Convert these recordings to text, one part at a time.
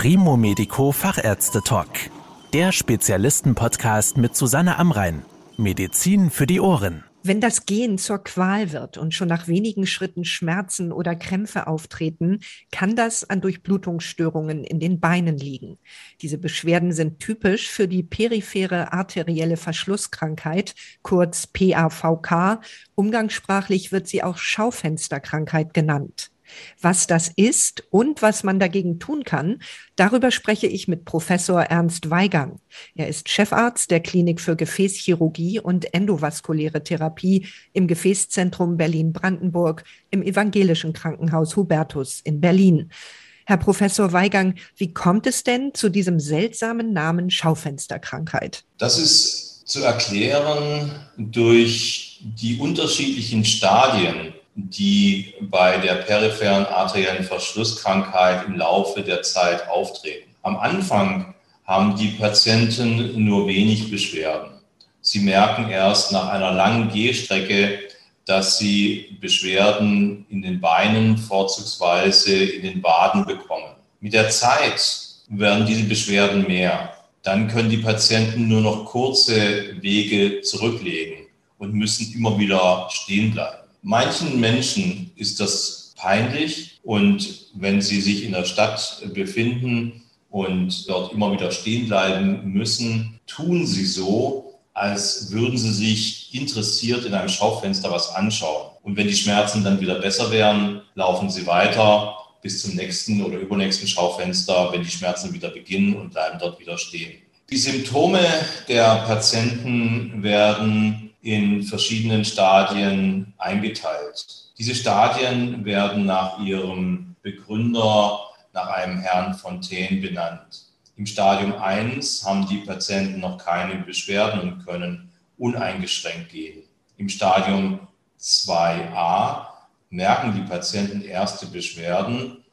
Primo Medico Fachärzte Talk. Der Spezialisten-Podcast mit Susanne Amrein. Medizin für die Ohren. Wenn das Gehen zur Qual wird und schon nach wenigen Schritten Schmerzen oder Krämpfe auftreten, kann das an Durchblutungsstörungen in den Beinen liegen. Diese Beschwerden sind typisch für die periphere arterielle Verschlusskrankheit, kurz PAVK. Umgangssprachlich wird sie auch Schaufensterkrankheit genannt. Was das ist und was man dagegen tun kann, darüber spreche ich mit Professor Ernst Weigang. Er ist Chefarzt der Klinik für Gefäßchirurgie und endovaskuläre Therapie im Gefäßzentrum Berlin-Brandenburg im evangelischen Krankenhaus Hubertus in Berlin. Herr Professor Weigang, wie kommt es denn zu diesem seltsamen Namen Schaufensterkrankheit? Das ist zu erklären durch die unterschiedlichen Stadien die bei der peripheren arteriellen Verschlusskrankheit im Laufe der Zeit auftreten. Am Anfang haben die Patienten nur wenig Beschwerden. Sie merken erst nach einer langen Gehstrecke, dass sie Beschwerden in den Beinen, vorzugsweise in den Waden bekommen. Mit der Zeit werden diese Beschwerden mehr. Dann können die Patienten nur noch kurze Wege zurücklegen und müssen immer wieder stehen bleiben. Manchen Menschen ist das peinlich und wenn sie sich in der Stadt befinden und dort immer wieder stehen bleiben müssen, tun sie so, als würden sie sich interessiert in einem Schaufenster was anschauen. Und wenn die Schmerzen dann wieder besser werden, laufen sie weiter bis zum nächsten oder übernächsten Schaufenster, wenn die Schmerzen wieder beginnen und bleiben dort wieder stehen. Die Symptome der Patienten werden in verschiedenen Stadien eingeteilt. Diese Stadien werden nach ihrem Begründer, nach einem Herrn Fontaine benannt. Im Stadium 1 haben die Patienten noch keine Beschwerden und können uneingeschränkt gehen. Im Stadium 2a merken die Patienten erste Beschwerden,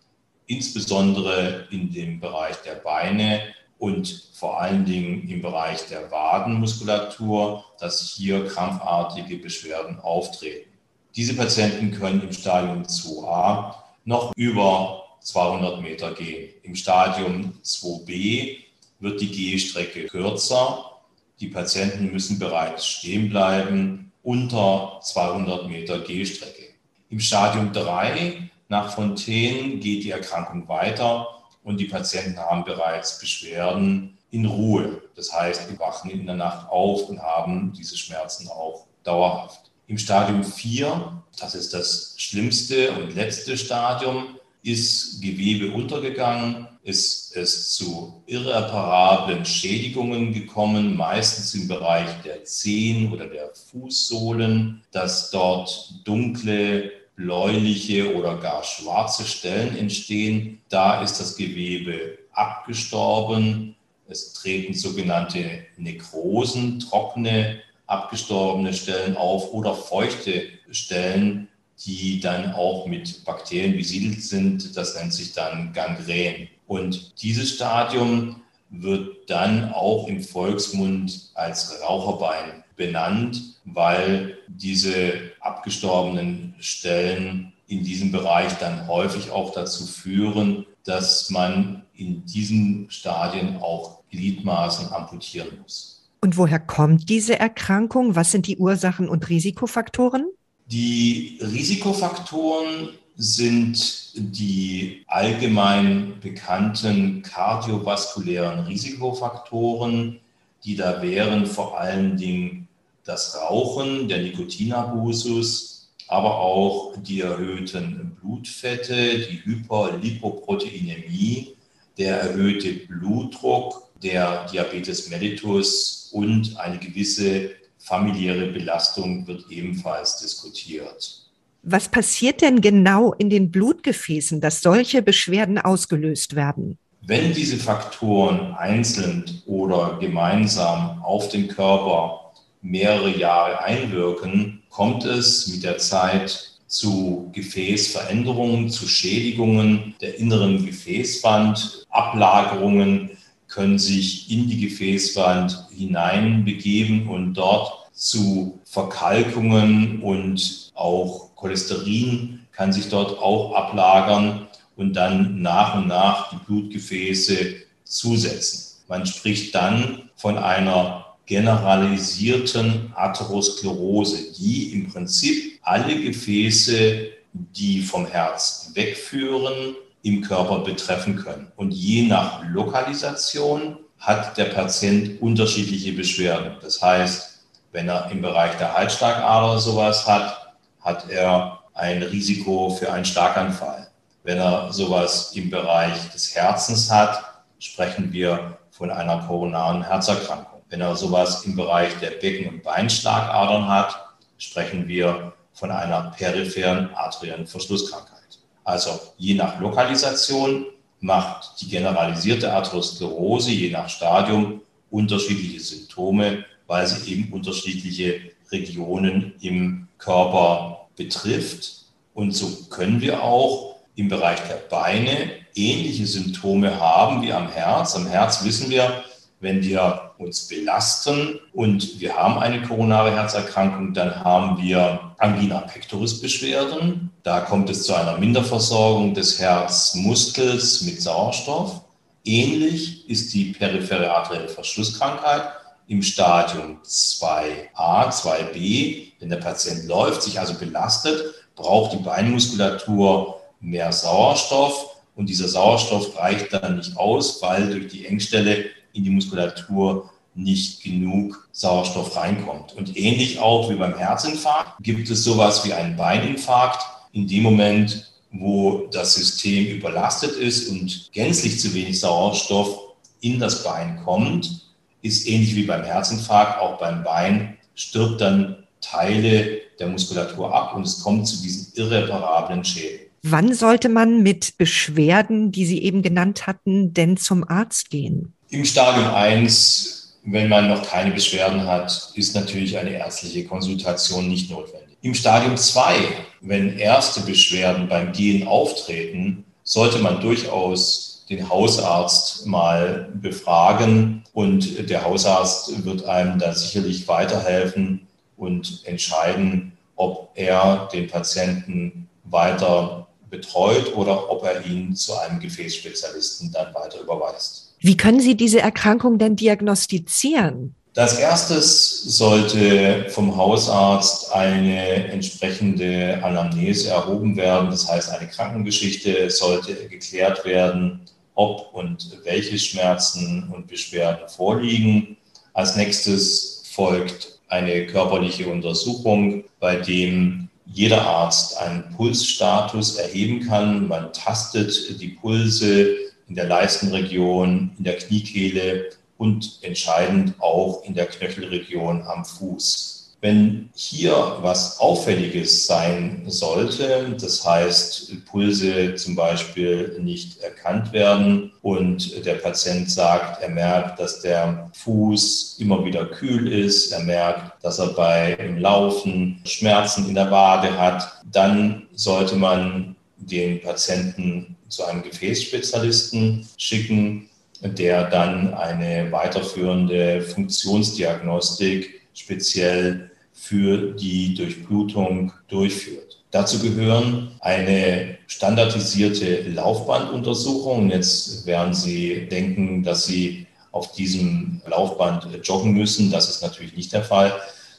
insbesondere in dem Bereich der Beine, und vor allen Dingen im Bereich der Wadenmuskulatur, dass hier krampfartige Beschwerden auftreten. Diese Patienten können im Stadium 2a noch über 200 Meter gehen. Im Stadium 2b wird die Gehstrecke kürzer. Die Patienten müssen bereits stehen bleiben unter 200 Meter Gehstrecke. Im Stadium 3 nach Fontaine geht die Erkrankung weiter und die Patienten haben bereits Beschwerden in Ruhe. Das heißt, die wachen in der Nacht auf und haben diese Schmerzen auch dauerhaft. Im Stadium 4, das ist das schlimmste und letzte Stadium, ist Gewebe untergegangen, ist es zu irreparablen Schädigungen gekommen, meistens im Bereich der Zehen oder der Fußsohlen, dass dort dunkle bläuliche oder gar schwarze Stellen entstehen. Da ist das Gewebe abgestorben. Es treten sogenannte Nekrosen, trockene, abgestorbene Stellen auf oder feuchte Stellen, die dann auch mit Bakterien besiedelt sind. Das nennt sich dann Gangrän. Und dieses Stadium wird dann auch im Volksmund als Raucherbein benannt, weil diese abgestorbenen Stellen in diesem Bereich dann häufig auch dazu führen, dass man in diesen Stadien auch Gliedmaßen amputieren muss. Und woher kommt diese Erkrankung? Was sind die Ursachen und Risikofaktoren? Die Risikofaktoren sind die allgemein bekannten kardiovaskulären Risikofaktoren, die da wären vor allen Dingen das Rauchen, der Nikotinabusus, aber auch die erhöhten Blutfette, die Hyperlipoproteinämie, der erhöhte Blutdruck, der Diabetes mellitus und eine gewisse familiäre Belastung wird ebenfalls diskutiert. Was passiert denn genau in den Blutgefäßen, dass solche Beschwerden ausgelöst werden? Wenn diese Faktoren einzeln oder gemeinsam auf den Körper mehrere Jahre einwirken, kommt es mit der Zeit zu Gefäßveränderungen, zu Schädigungen der inneren Gefäßwand. Ablagerungen können sich in die Gefäßwand hineinbegeben und dort zu Verkalkungen und auch Cholesterin kann sich dort auch ablagern und dann nach und nach die Blutgefäße zusetzen. Man spricht dann von einer generalisierten Atherosklerose, die im Prinzip alle Gefäße, die vom Herz wegführen, im Körper betreffen können. Und je nach Lokalisation hat der Patient unterschiedliche Beschwerden. Das heißt, wenn er im Bereich der Halsschlagader sowas hat, hat er ein Risiko für einen Starkanfall. Wenn er sowas im Bereich des Herzens hat, sprechen wir von einer koronaren Herzerkrankung. Wenn er sowas im Bereich der Becken- und Beinschlagadern hat, sprechen wir von einer peripheren arteriellen Verschlusskrankheit. Also je nach Lokalisation macht die generalisierte Atherosklerose je nach Stadium unterschiedliche Symptome, weil sie eben unterschiedliche Regionen im Körper betrifft. Und so können wir auch im Bereich der Beine ähnliche Symptome haben wie am Herz. Am Herz wissen wir, wenn wir uns belasten und wir haben eine koronare Herzerkrankung, dann haben wir Angina pectoris Beschwerden. Da kommt es zu einer Minderversorgung des Herzmuskels mit Sauerstoff. Ähnlich ist die periphere arterielle Verschlusskrankheit im Stadium 2a, 2b. Wenn der Patient läuft, sich also belastet, braucht die Beinmuskulatur mehr Sauerstoff und dieser Sauerstoff reicht dann nicht aus, weil durch die Engstelle in die Muskulatur nicht genug Sauerstoff reinkommt. Und ähnlich auch wie beim Herzinfarkt gibt es sowas wie einen Beininfarkt. In dem Moment, wo das System überlastet ist und gänzlich zu wenig Sauerstoff in das Bein kommt, ist ähnlich wie beim Herzinfarkt, auch beim Bein stirbt dann Teile der Muskulatur ab und es kommt zu diesen irreparablen Schäden. Wann sollte man mit Beschwerden, die Sie eben genannt hatten, denn zum Arzt gehen? Im Stadium 1, wenn man noch keine Beschwerden hat, ist natürlich eine ärztliche Konsultation nicht notwendig. Im Stadium 2, wenn erste Beschwerden beim Gehen auftreten, sollte man durchaus den Hausarzt mal befragen und der Hausarzt wird einem da sicherlich weiterhelfen und entscheiden, ob er den Patienten weiter betreut oder ob er ihn zu einem Gefäßspezialisten dann weiter überweist. Wie können Sie diese Erkrankung denn diagnostizieren? Als erstes sollte vom Hausarzt eine entsprechende Anamnese erhoben werden. Das heißt, eine Krankengeschichte sollte geklärt werden, ob und welche Schmerzen und Beschwerden vorliegen. Als nächstes folgt eine körperliche Untersuchung, bei dem jeder Arzt einen Pulsstatus erheben kann. Man tastet die Pulse in der Leistenregion, in der Kniekehle und entscheidend auch in der Knöchelregion am Fuß. Wenn hier was Auffälliges sein sollte, das heißt Pulse zum Beispiel nicht erkannt werden und der Patient sagt, er merkt, dass der Fuß immer wieder kühl ist, er merkt, dass er beim Laufen Schmerzen in der Wade hat, dann sollte man den Patienten zu einem Gefäßspezialisten schicken, der dann eine weiterführende Funktionsdiagnostik speziell für die Durchblutung durchführt. Dazu gehören eine standardisierte Laufbanduntersuchung. Jetzt werden Sie denken, dass Sie auf diesem Laufband joggen müssen. Das ist natürlich nicht der Fall,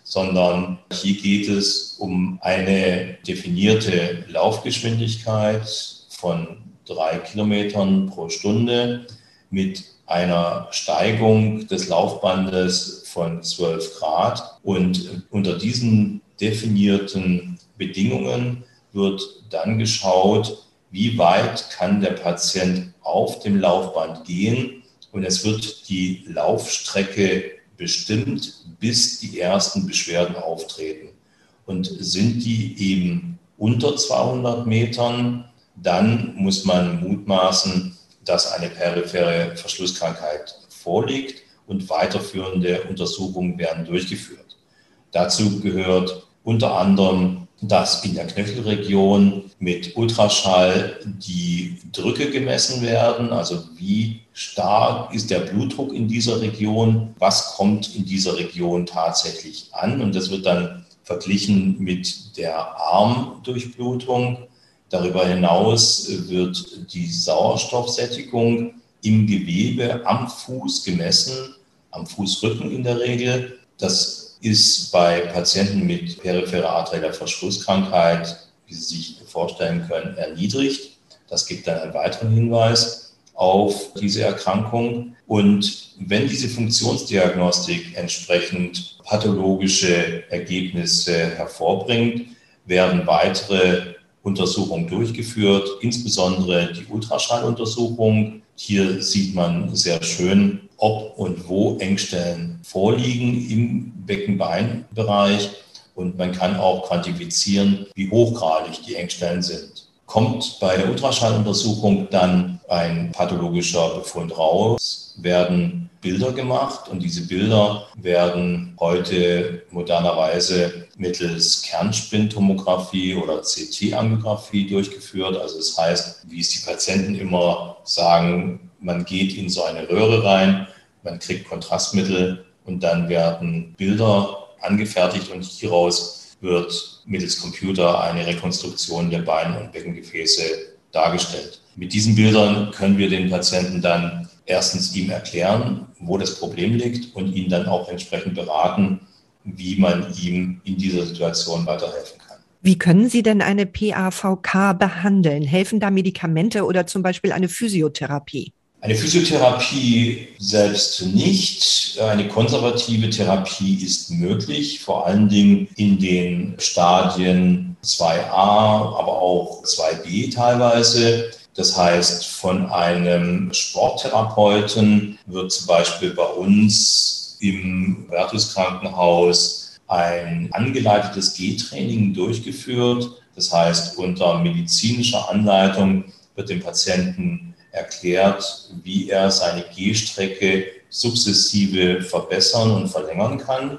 sondern hier geht es um eine definierte Laufgeschwindigkeit von drei Kilometern pro Stunde mit einer Steigung des Laufbandes von 12 Grad. Und unter diesen definierten Bedingungen wird dann geschaut, wie weit kann der Patient auf dem Laufband gehen. Und es wird die Laufstrecke bestimmt, bis die ersten Beschwerden auftreten. Und sind die eben unter 200 Metern, dann muss man mutmaßen, dass eine periphere Verschlusskrankheit vorliegt und weiterführende Untersuchungen werden durchgeführt. Dazu gehört unter anderem, dass in der Knöchelregion mit Ultraschall die Drücke gemessen werden, also wie stark ist der Blutdruck in dieser Region, was kommt in dieser Region tatsächlich an und das wird dann verglichen mit der Armdurchblutung. Darüber hinaus wird die Sauerstoffsättigung im Gewebe am Fuß gemessen, am Fußrücken in der Regel. Das ist bei Patienten mit peripherer arterieller Verschlusskrankheit, wie Sie sich vorstellen können, erniedrigt. Das gibt dann einen weiteren Hinweis auf diese Erkrankung. Und wenn diese Funktionsdiagnostik entsprechend pathologische Ergebnisse hervorbringt, werden weitere Untersuchungen durchgeführt, insbesondere die Ultraschalluntersuchung. Hier sieht man sehr schön, ob und wo Engstellen vorliegen im Beckenbeinbereich und man kann auch quantifizieren, wie hochgradig die Engstellen sind kommt bei der Ultraschalluntersuchung dann ein pathologischer Befund raus, werden Bilder gemacht und diese Bilder werden heute modernerweise mittels Kernspintomographie oder CT-Angiografie durchgeführt. Also das heißt, wie es die Patienten immer sagen, man geht in so eine Röhre rein, man kriegt Kontrastmittel und dann werden Bilder angefertigt und hieraus wird mittels Computer eine Rekonstruktion der Bein- und Beckengefäße dargestellt. Mit diesen Bildern können wir den Patienten dann erstens ihm erklären, wo das Problem liegt und ihn dann auch entsprechend beraten, wie man ihm in dieser Situation weiterhelfen kann. Wie können Sie denn eine PAVK behandeln? Helfen da Medikamente oder zum Beispiel eine Physiotherapie? Eine Physiotherapie selbst nicht. Eine konservative Therapie ist möglich, vor allen Dingen in den Stadien 2a, aber auch 2b teilweise. Das heißt, von einem Sporttherapeuten wird zum Beispiel bei uns im Vertus Krankenhaus ein angeleitetes G-Training durchgeführt. Das heißt, unter medizinischer Anleitung wird dem Patienten erklärt, wie er seine Gehstrecke sukzessive verbessern und verlängern kann.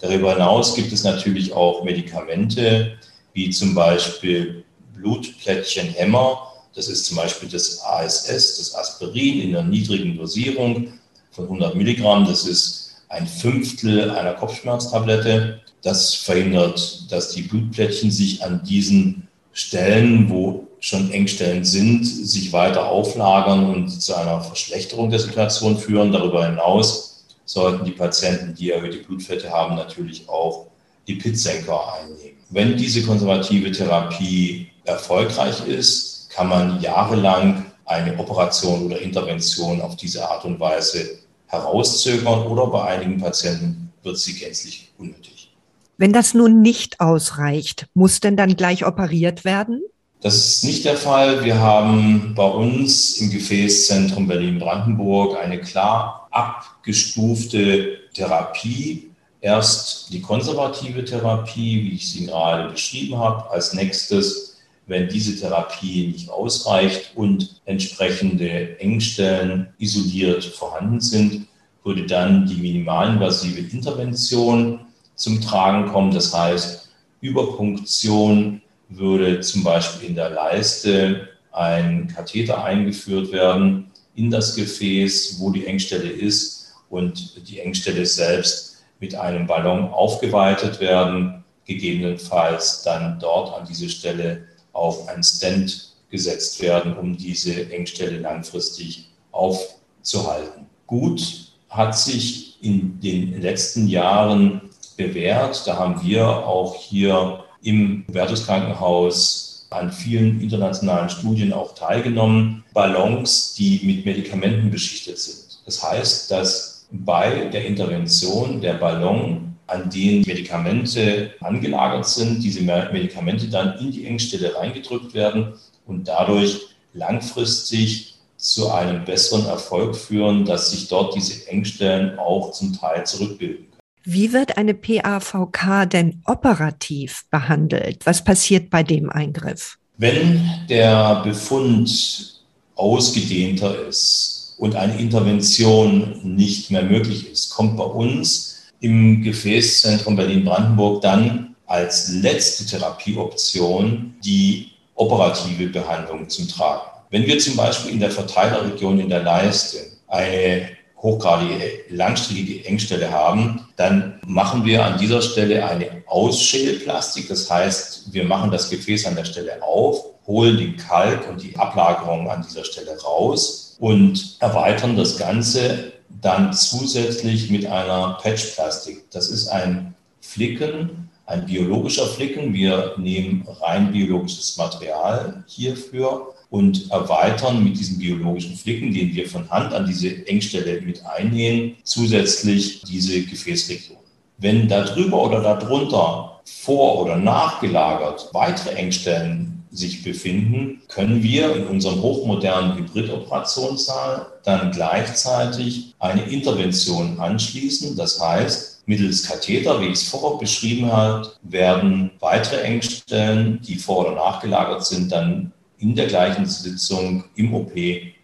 Darüber hinaus gibt es natürlich auch Medikamente, wie zum Beispiel Blutplättchenhämmer. Das ist zum Beispiel das ASS, das Aspirin in einer niedrigen Dosierung von 100 Milligramm. Das ist ein Fünftel einer Kopfschmerztablette. Das verhindert, dass die Blutplättchen sich an diesen Stellen, wo schon Engstellen sind, sich weiter auflagern und zu einer Verschlechterung der Situation führen. Darüber hinaus sollten die Patienten, die erhöhte Blutfette haben, natürlich auch Lipidsenker einnehmen. Wenn diese konservative Therapie erfolgreich ist, kann man jahrelang eine Operation oder Intervention auf diese Art und Weise herauszögern oder bei einigen Patienten wird sie gänzlich unnötig. Wenn das nun nicht ausreicht, muss denn dann gleich operiert werden? Das ist nicht der Fall. Wir haben bei uns im Gefäßzentrum Berlin-Brandenburg eine klar abgestufte Therapie. Erst die konservative Therapie, wie ich sie gerade beschrieben habe. Als nächstes, wenn diese Therapie nicht ausreicht und entsprechende Engstellen isoliert vorhanden sind, würde dann die minimalinvasive Intervention zum Tragen kommen. Das heißt, Überpunktion würde zum Beispiel in der Leiste ein Katheter eingeführt werden in das Gefäß, wo die Engstelle ist und die Engstelle selbst mit einem Ballon aufgeweitet werden, gegebenenfalls dann dort an diese Stelle auf ein Stent gesetzt werden, um diese Engstelle langfristig aufzuhalten. Gut hat sich in den letzten Jahren bewährt. Da haben wir auch hier im Hubertus Krankenhaus an vielen internationalen Studien auch teilgenommen, Ballons, die mit Medikamenten beschichtet sind. Das heißt, dass bei der Intervention der Ballon, an den Medikamente angelagert sind, diese Medikamente dann in die Engstelle reingedrückt werden und dadurch langfristig zu einem besseren Erfolg führen, dass sich dort diese Engstellen auch zum Teil zurückbilden. Wie wird eine PAVK denn operativ behandelt? Was passiert bei dem Eingriff? Wenn der Befund ausgedehnter ist und eine Intervention nicht mehr möglich ist, kommt bei uns im Gefäßzentrum Berlin-Brandenburg dann als letzte Therapieoption die operative Behandlung zum Tragen. Wenn wir zum Beispiel in der Verteilerregion in der Leiste eine hochgradige langstreckige Engstelle haben, dann machen wir an dieser Stelle eine Ausschälplastik. Das heißt, wir machen das Gefäß an der Stelle auf holen den Kalk und die Ablagerung an dieser Stelle raus und erweitern das Ganze dann zusätzlich mit einer Patchplastik. Das ist ein Flicken, ein biologischer Flicken. Wir nehmen rein biologisches Material hierfür und erweitern mit diesem biologischen Flicken, den wir von Hand an diese Engstelle mit einnähen, zusätzlich diese Gefäßregion. Wenn darüber oder darunter vor- oder nachgelagert weitere Engstellen sich befinden, können wir in unserem hochmodernen Hybridoperationssaal dann gleichzeitig eine Intervention anschließen. Das heißt, mittels Katheter, wie ich es vorher beschrieben habe, werden weitere Engstellen, die vor- oder nachgelagert sind, dann in der gleichen Sitzung im OP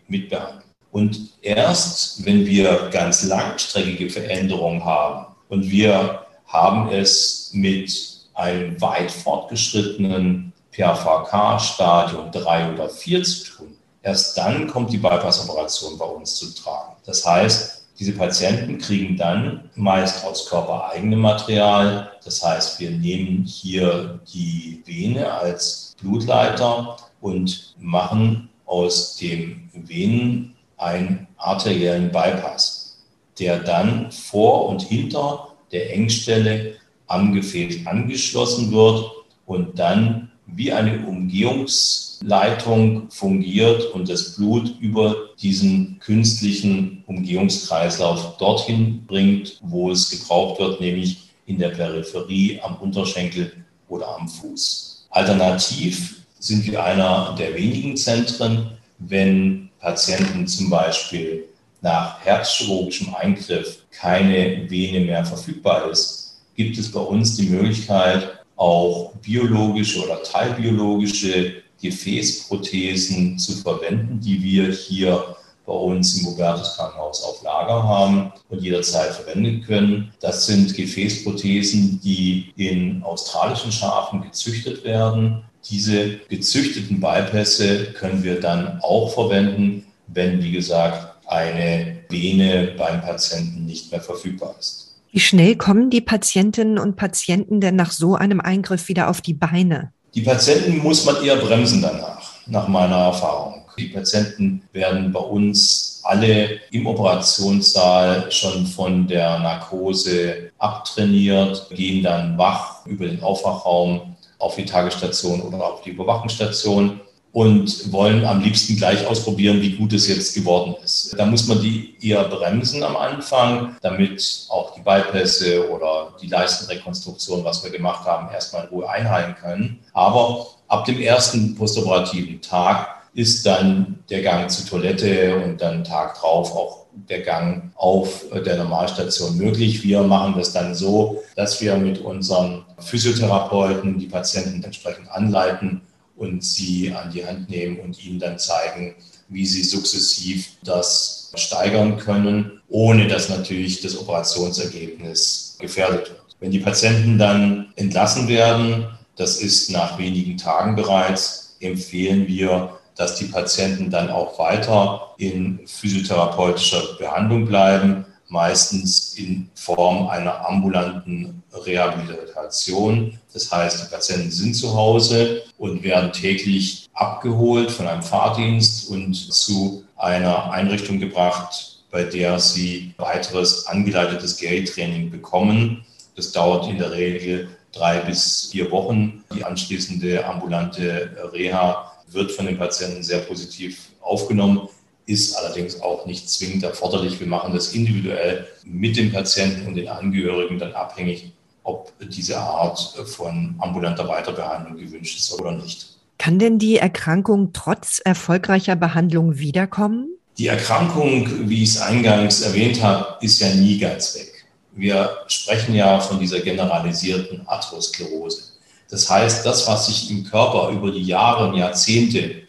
mitbehandelt. Und erst wenn wir ganz langstreckige Veränderungen haben und wir haben es mit einem weit fortgeschrittenen PAVK-Stadium 3 oder 4 zu tun, erst dann kommt die Bypass-Operation bei uns zu tragen. Das heißt, diese Patienten kriegen dann meist aus körpereigenem Material, das heißt, wir nehmen hier die Vene als Blutleiter und machen aus dem Venen einen arteriellen Bypass, der dann vor und hinter der Engstelle am Gefäß angeschlossen wird und dann wie eine Umgehungsleitung fungiert und das Blut über diesen künstlichen Umgehungskreislauf dorthin bringt, wo es gebraucht wird, nämlich in der Peripherie, am Unterschenkel oder am Fuß. Alternativ sind wir einer der wenigen Zentren, wenn Patienten zum Beispiel nach herzchirurgischem Eingriff keine Vene mehr verfügbar ist, gibt es bei uns die Möglichkeit, auch biologische oder teilbiologische Gefäßprothesen zu verwenden, die wir hier bei uns im Hubertus Krankenhaus auf Lager haben und jederzeit verwenden können. Das sind Gefäßprothesen, die in australischen Schafen gezüchtet werden. Diese gezüchteten Bypässe können wir dann auch verwenden, wenn, wie gesagt, eine Vene beim Patienten nicht mehr verfügbar ist. Wie schnell kommen die Patientinnen und Patienten denn nach so einem Eingriff wieder auf die Beine? Die Patienten muss man eher bremsen danach, nach meiner Erfahrung. Die Patienten werden bei uns alle im Operationssaal schon von der Narkose abtrainiert, gehen dann wach über den Aufwachraum auf die Tagesstation oder auf die Überwachungsstation und wollen am liebsten gleich ausprobieren, wie gut es jetzt geworden ist. Da muss man die eher bremsen am Anfang, damit auch die Bypässe oder die Leistenrekonstruktion, was wir gemacht haben, erstmal in Ruhe einheilen können. Aber ab dem ersten postoperativen Tag ist dann der Gang zur Toilette und dann Tag drauf auch der Gang auf der Normalstation möglich. Wir machen das dann so, dass wir mit unseren Physiotherapeuten die Patienten entsprechend anleiten und sie an die Hand nehmen und ihnen dann zeigen, wie sie sukzessiv das steigern können, ohne dass natürlich das Operationsergebnis gefährdet wird. Wenn die Patienten dann entlassen werden, das ist nach wenigen Tagen bereits, empfehlen wir, dass die Patienten dann auch weiter in physiotherapeutischer Behandlung bleiben, meistens in Form einer ambulanten Rehabilitation. Das heißt, die Patienten sind zu Hause und werden täglich abgeholt von einem Fahrdienst und zu einer Einrichtung gebracht, bei der sie weiteres angeleitetes Geldtraining bekommen. Das dauert in der Regel drei bis vier Wochen. Die anschließende ambulante Reha wird von den Patienten sehr positiv aufgenommen ist allerdings auch nicht zwingend erforderlich. Wir machen das individuell mit dem Patienten und den Angehörigen dann abhängig, ob diese Art von ambulanter Weiterbehandlung gewünscht ist oder nicht. Kann denn die Erkrankung trotz erfolgreicher Behandlung wiederkommen? Die Erkrankung, wie ich es eingangs erwähnt habe, ist ja nie ganz weg. Wir sprechen ja von dieser generalisierten Atherosklerose. Das heißt, das, was sich im Körper über die Jahre und Jahrzehnte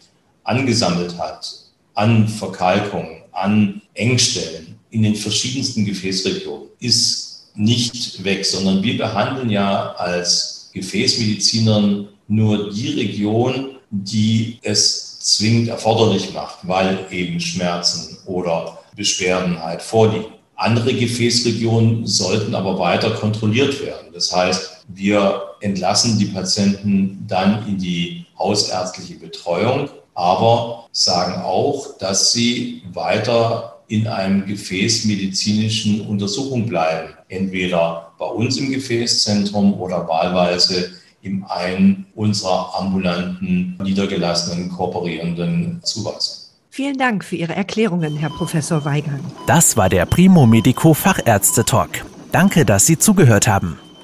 angesammelt hat, an Verkalkung, an Engstellen in den verschiedensten Gefäßregionen ist nicht weg, sondern wir behandeln ja als Gefäßmedizinern nur die Region, die es zwingend erforderlich macht, weil eben Schmerzen oder Beschwerden halt vorliegen. Andere Gefäßregionen sollten aber weiter kontrolliert werden. Das heißt, wir entlassen die Patienten dann in die hausärztliche Betreuung, aber sagen auch, dass sie weiter in einem gefäßmedizinischen Untersuchung bleiben. Entweder bei uns im Gefäßzentrum oder wahlweise im einen unserer ambulanten, niedergelassenen, kooperierenden Zuweisungen. Vielen Dank für Ihre Erklärungen, Herr Professor Weigand. Das war der Primo Medico Fachärzte Talk. Danke, dass Sie zugehört haben.